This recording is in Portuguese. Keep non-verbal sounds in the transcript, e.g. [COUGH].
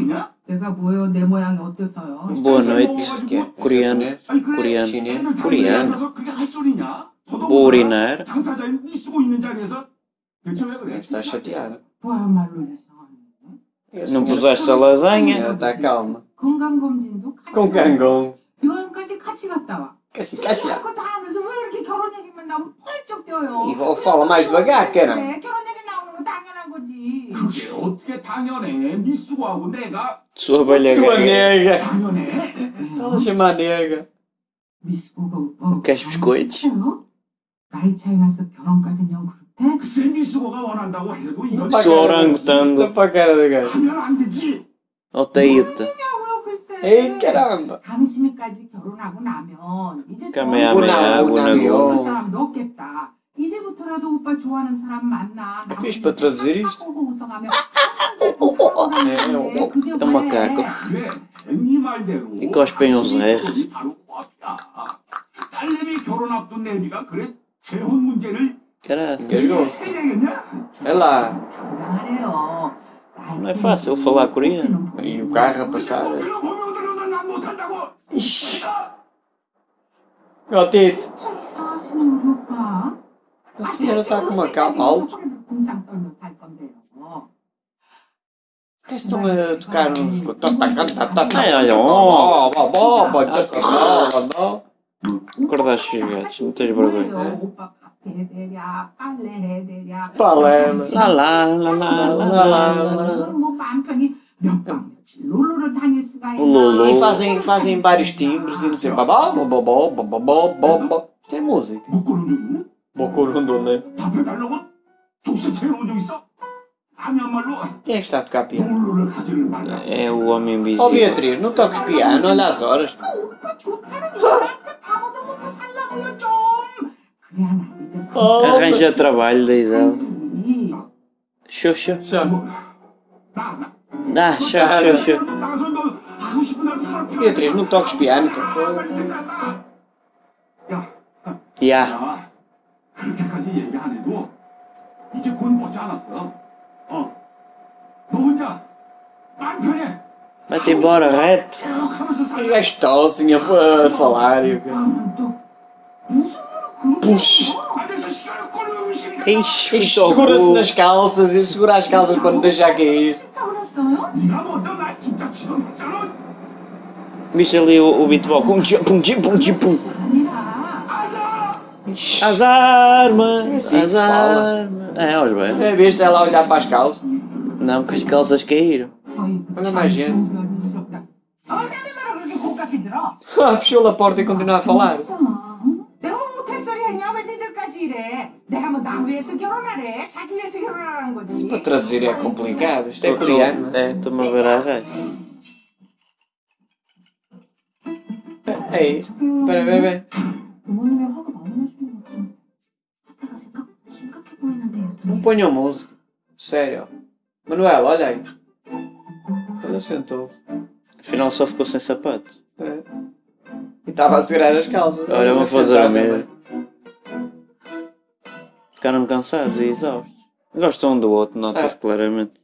있냐? 내가 뭐예요? 내 모양이 어때서요? Boa noite. Que é? Coreano. 아니 그래 Coreano. Chinês. 맨날 Coreano. 다니면서 그게 할 소리냐? 더더군다나 Vou urinar. 당사자인 이 쓰고 있는 자리에서 대체 왜 그래? Está chateada. 뭐야말로 이상하네. E a Não senhora- puseste a lasanha? Ela está calma. 건강검진도 같이 Com 갔다 cangão. 와. 여행까지 같이 갔다 와. Caixa, caixa. 그거 다 하면서 왜 이렇게 결혼 얘기만 나오면 펄쩍 뛰어요? E vou- fala mais devagar, cara. 그게 어떻게 당연해? 미쓰고하고 내가 Sua velha Sua nega. 당연해? Ela chama nega. 미스코가 오빠 Queres biscoitos? 싫어요? 나이 차이 나서 결혼까지는 그렇대? 글쎄 미쓰고가 원한다고 해도 이건 Para a Sou cara- orangotango. Dá para a cara da gaja. 하면 안 되지. Odeio-te. 뭐냐고요 글쎄 Ei, caramba. 당신이까지 결혼하고 나면 이제 더 Kamehameha, Unagi. Unago. 볼 사람도 없겠다 이제부터라도 오빠 좋아하는 사람 만나 É fixe para traduzir isto. 하고 웃어가며 É, 그게 é um macaco. 그래, 네 말대로. 이 cospem os erros. 당신이 바로 코앞이야. 딸내미 결혼 앞둔 내비가 그래 재혼 문제를 Caralho. Gasgou-se. 해야겠냐? É lá. 굉장하네요 Não é fácil falar coreano. E o carro a passar. 그런 보면들은 난 못한다고. Ixi. Ó, Tito. A senhora está com uma capa alto. Por que estão a tocar uns. Acordar xingados, não tens vergonha. Palermo. Lá lá lá lá lá lá. Lulu. E fazem, fazem vários timbres e não sei. Babá, babá, babá, babá, babá. Tem música. 묶고는 중 Bocorundo, né? 답해달라고? 족쇄 채워온 적 있어? 아니한 말로 Quem é que está a tocar piano? 롤러를 하지를 말라. É o homem Ó, invisível. Beatriz, não toques piano, olha as horas. 오빠 좋다는 여자한테 밥 얻어먹고 살라고요 좀 그래야 나 이제 Oh, Arranja trabalho, diz ela. 살지 Xoxa. Já. 나, 나. Dá, xô, xô, xô. 나가서 너 하고 싶은 대로 하라. Beatriz, não toques piano. cara. 빨리 생각나. 야, Ya. 야, 그렇게까지 얘기 안 해도 이제 곧 머지 않았어. 어, 너 혼자 마음 편해. Vai-te embora, reto. 쭉 하면서 살아. Já estou assim a, a falar. e o quê? 그러면 또 무슨 그런 Puxa. 안에서 시간을 끌어오고 있으니까. Ixi, Isto fica segura-se ao nas calças e segura as calças para não deixar cair. 싫다 그랬어요? 네가 먼저 나 진짜 지원했잖아. Viste ali o, o beatbox? Pum, tchim, pum, tchim, pum, tchim, pum. As armas! É assim as armas! É, aos bem. É visto ela olhar para as calças? Não, que as calças caíram. Olha mais gente. Ah, [LAUGHS] fechou a porta e continua a falar. Isso para traduzir é complicado. Isto é coreano. É, é estou-me a ver a raiz. Ei, espera, bem. componham música. Sério. Manuel, olha aí. ele sentou. Afinal só ficou sem sapato. É. E estava a segurar as calças. Olha, vou fazer a mesma. Ficaram cansados e exaustos. Gostam um do outro, nota-se é. claramente.